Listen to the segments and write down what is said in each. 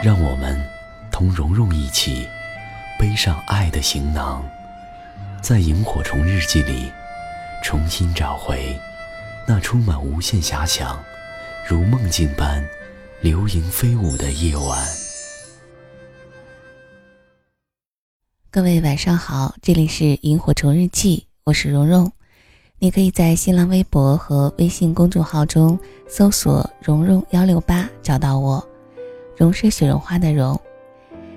让我们同蓉蓉一起背上爱的行囊，在萤火虫日记里重新找回那充满无限遐想、如梦境般流萤飞舞的夜晚。各位晚上好，这里是萤火虫日记，我是蓉蓉。你可以在新浪微博和微信公众号中搜索“蓉蓉幺六八”找到我。蓉是雪绒花的蓉。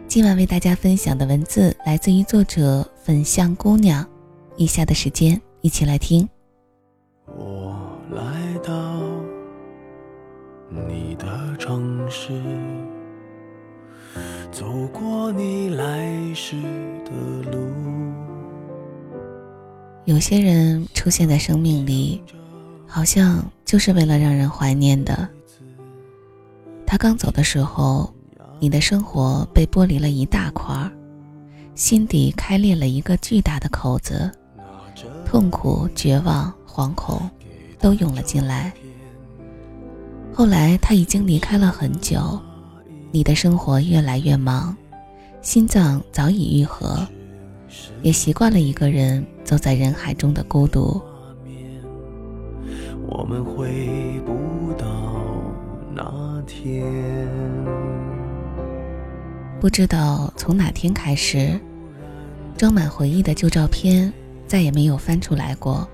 今晚为大家分享的文字来自于作者粉象姑娘。以下的时间，一起来听。我来到你的城市，走过你来时的路。有些人出现在生命里，好像就是为了让人怀念的。他刚走的时候，你的生活被剥离了一大块儿，心底开裂了一个巨大的口子，痛苦、绝望、惶恐都涌了进来。后来他已经离开了很久，你的生活越来越忙，心脏早已愈合，也习惯了一个人走在人海中的孤独。我们回不。那天，不知道从哪天开始，装满回忆的旧照片再也没有翻出来过。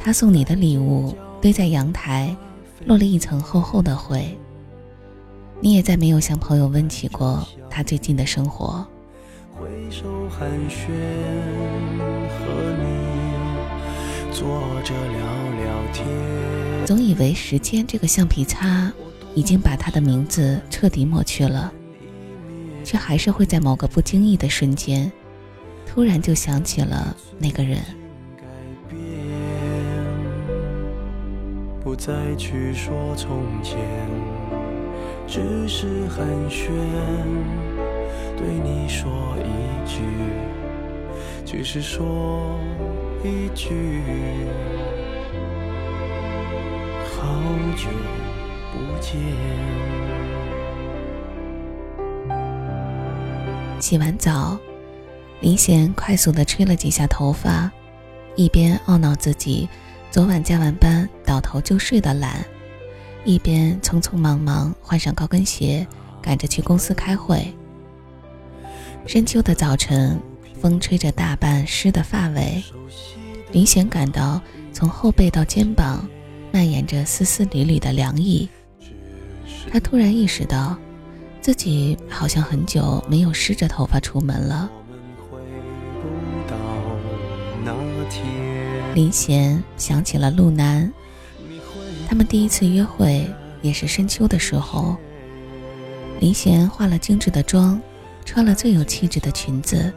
他送你的礼物堆在阳台，落了一层厚厚的灰。你也再没有向朋友问起过他最近的生活。坐着聊聊天。总以为时间这个橡皮擦已经把他的名字彻底抹去了，却还是会在某个不经意的瞬间，突然就想起了那个人。不再去说从前，只是寒暄，对你说一句，只是说一句。好久不见。洗完澡，林贤快速的吹了几下头发，一边懊恼自己昨晚加完班倒头就睡的懒，一边匆匆忙忙换上高跟鞋，赶着去公司开会。深秋的早晨，风吹着大半湿的发尾，林贤感到从后背到肩膀。蔓延着丝丝缕缕的凉意，他突然意识到，自己好像很久没有湿着头发出门了。林贤想起了陆南，他们第一次约会也是深秋的时候。林贤化了精致的妆，穿了最有气质的裙子，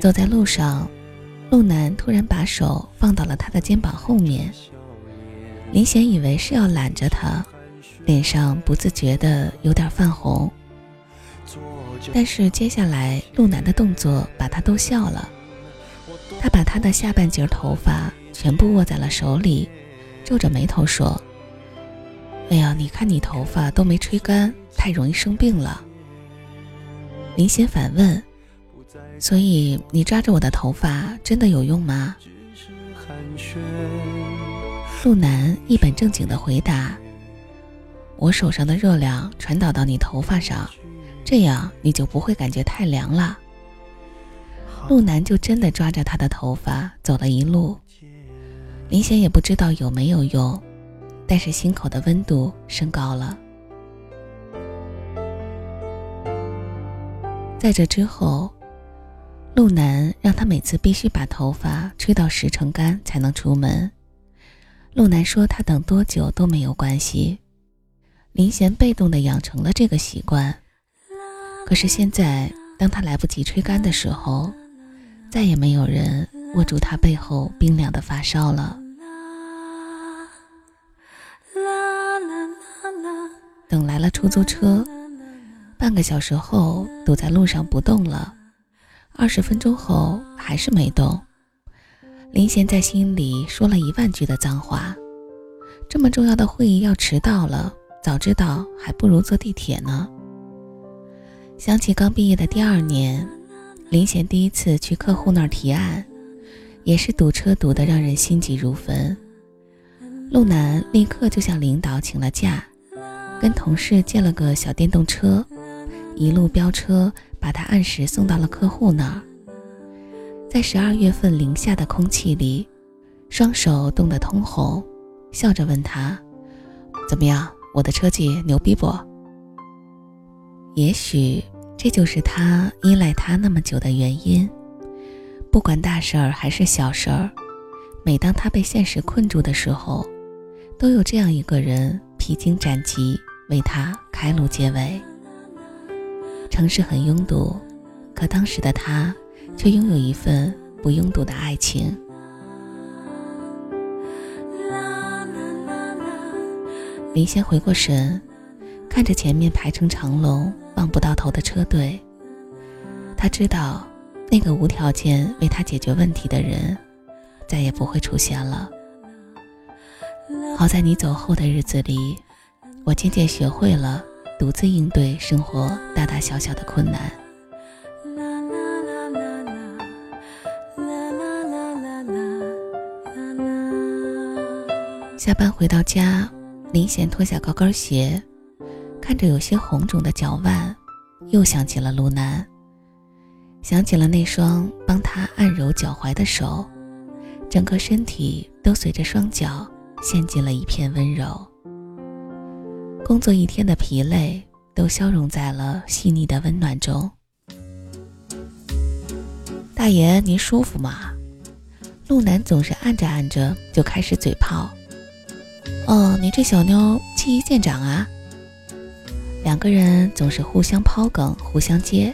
走在路上，陆南突然把手放到了他的肩膀后面。林贤以为是要揽着他，脸上不自觉的有点泛红。但是接下来陆南的动作把他逗笑了，他把他的下半截头发全部握在了手里，皱着眉头说：“哎呀，你看你头发都没吹干，太容易生病了。”林贤反问：“所以你抓着我的头发真的有用吗？”陆南一本正经的回答：“我手上的热量传导到你头发上，这样你就不会感觉太凉了。”陆南就真的抓着他的头发走了一路，林贤也不知道有没有用，但是心口的温度升高了。在这之后，陆南让他每次必须把头发吹到十成干才能出门。陆南说：“他等多久都没有关系。”林贤被动的养成了这个习惯。可是现在，当他来不及吹干的时候，再也没有人握住他背后冰凉的发梢了。等来了出租车，半个小时后堵在路上不动了，二十分钟后还是没动。林贤在心里说了一万句的脏话。这么重要的会议要迟到了，早知道还不如坐地铁呢。想起刚毕业的第二年，林贤第一次去客户那儿提案，也是堵车堵得让人心急如焚。陆南立刻就向领导请了假，跟同事借了个小电动车，一路飙车把他按时送到了客户那儿。在十二月份零下的空气里，双手冻得通红，笑着问他：“怎么样，我的车技牛逼不？”也许这就是他依赖他那么久的原因。不管大事儿还是小事儿，每当他被现实困住的时候，都有这样一个人披荆斩棘，为他开路解围。城市很拥堵，可当时的他却拥有一份不拥堵的爱情。林先回过神，看着前面排成长龙。望不到头的车队，他知道那个无条件为他解决问题的人再也不会出现了。好在你走后的日子里，我渐渐学会了独自应对生活大大小小的困难。下班回到家，林贤脱下高跟鞋。看着有些红肿的脚腕，又想起了卢南，想起了那双帮他按揉脚踝的手，整个身体都随着双脚陷进了一片温柔。工作一天的疲累都消融在了细腻的温暖中。大爷，您舒服吗？陆南总是按着按着就开始嘴炮。哦，你这小妞气义见长啊！两个人总是互相抛梗，互相接。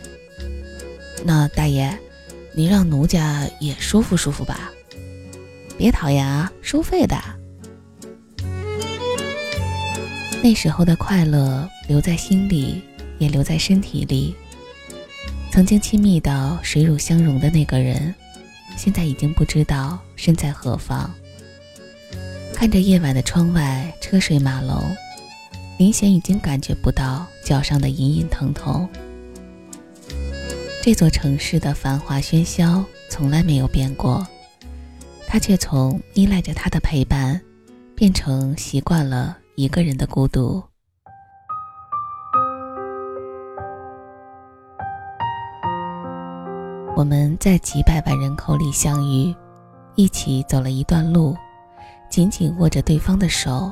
那大爷，你让奴家也舒服舒服吧，别讨厌啊，收费的。那时候的快乐留在心里，也留在身体里。曾经亲密到水乳相融的那个人，现在已经不知道身在何方。看着夜晚的窗外，车水马龙。明显已经感觉不到脚上的隐隐疼痛。这座城市的繁华喧嚣从来没有变过，他却从依赖着他的陪伴，变成习惯了一个人的孤独。我们在几百万人口里相遇，一起走了一段路，紧紧握着对方的手。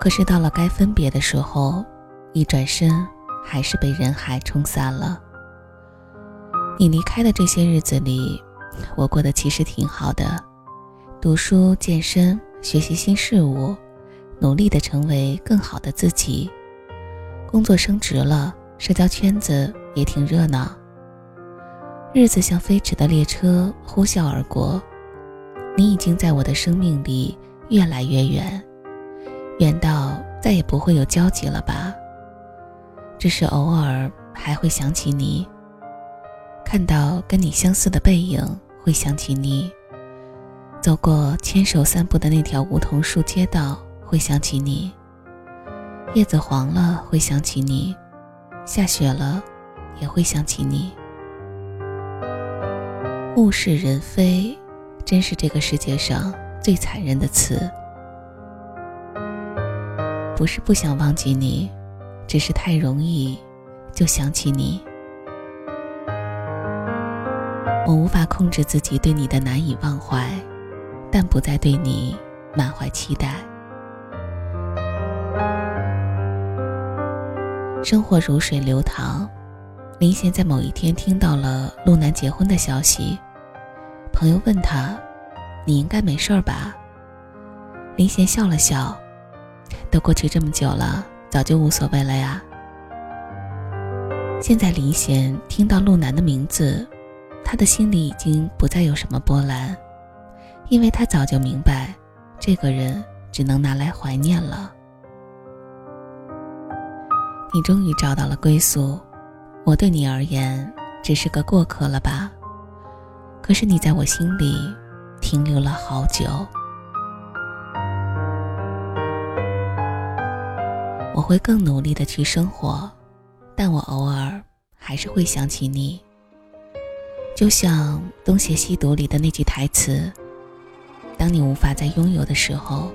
可是到了该分别的时候，一转身还是被人海冲散了。你离开的这些日子里，我过得其实挺好的，读书、健身、学习新事物，努力的成为更好的自己。工作升职了，社交圈子也挺热闹。日子像飞驰的列车呼啸而过，你已经在我的生命里越来越远。远到再也不会有交集了吧？只是偶尔还会想起你，看到跟你相似的背影会想起你，走过牵手散步的那条梧桐树街道会想起你，叶子黄了会想起你，下雪了也会想起你。物是人非，真是这个世界上最残忍的词。不是不想忘记你，只是太容易就想起你。我无法控制自己对你的难以忘怀，但不再对你满怀期待。生活如水流淌，林贤在某一天听到了陆南结婚的消息，朋友问他：“你应该没事吧？”林贤笑了笑。都过去这么久了，早就无所谓了呀。现在林贤听到陆南的名字，他的心里已经不再有什么波澜，因为他早就明白，这个人只能拿来怀念了。你终于找到了归宿，我对你而言只是个过客了吧？可是你在我心里停留了好久。我会更努力的去生活。但我偶尔还是会想起你，就像《东邪西毒》里的那句台词：“当你无法再拥有的时候，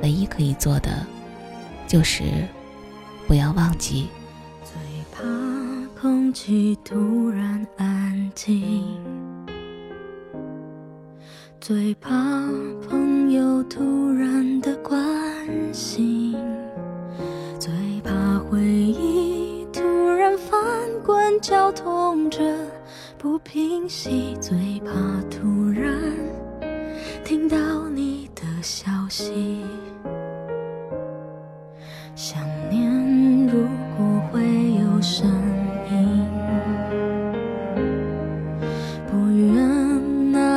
唯一可以做的，就是不要忘记。”最怕空气突然安静，最怕朋友突然的关心，最怕回忆突然翻滚。绞痛着不平息，最怕突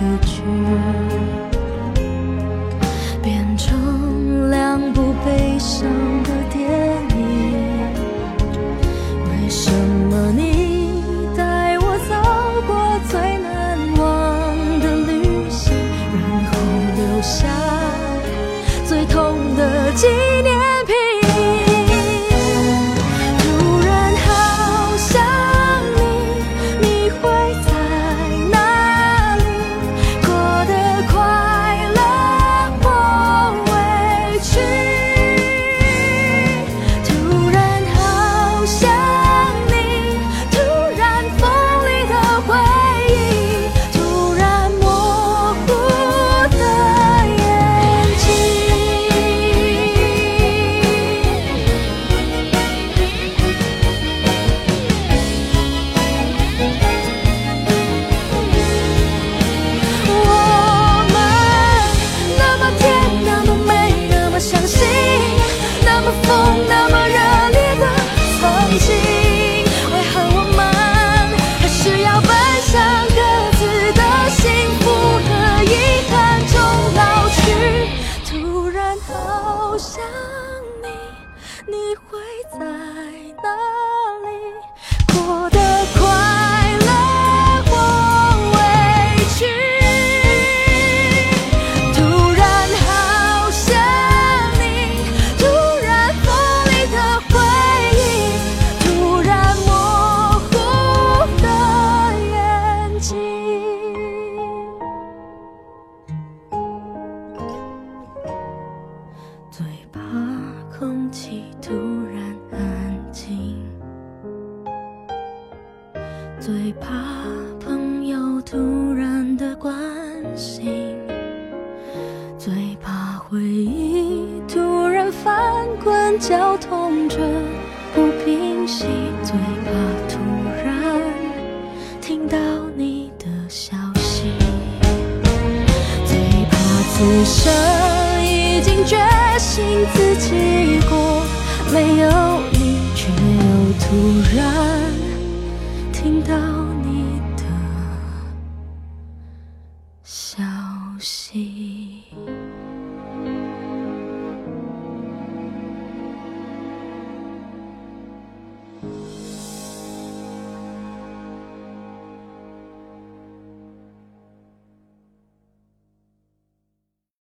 歌曲，突然安静最怕朋友突然的关心，最怕回忆突然翻滚绞痛着不平息，最怕突然听到你的消息，最怕此生已经决心自己突然。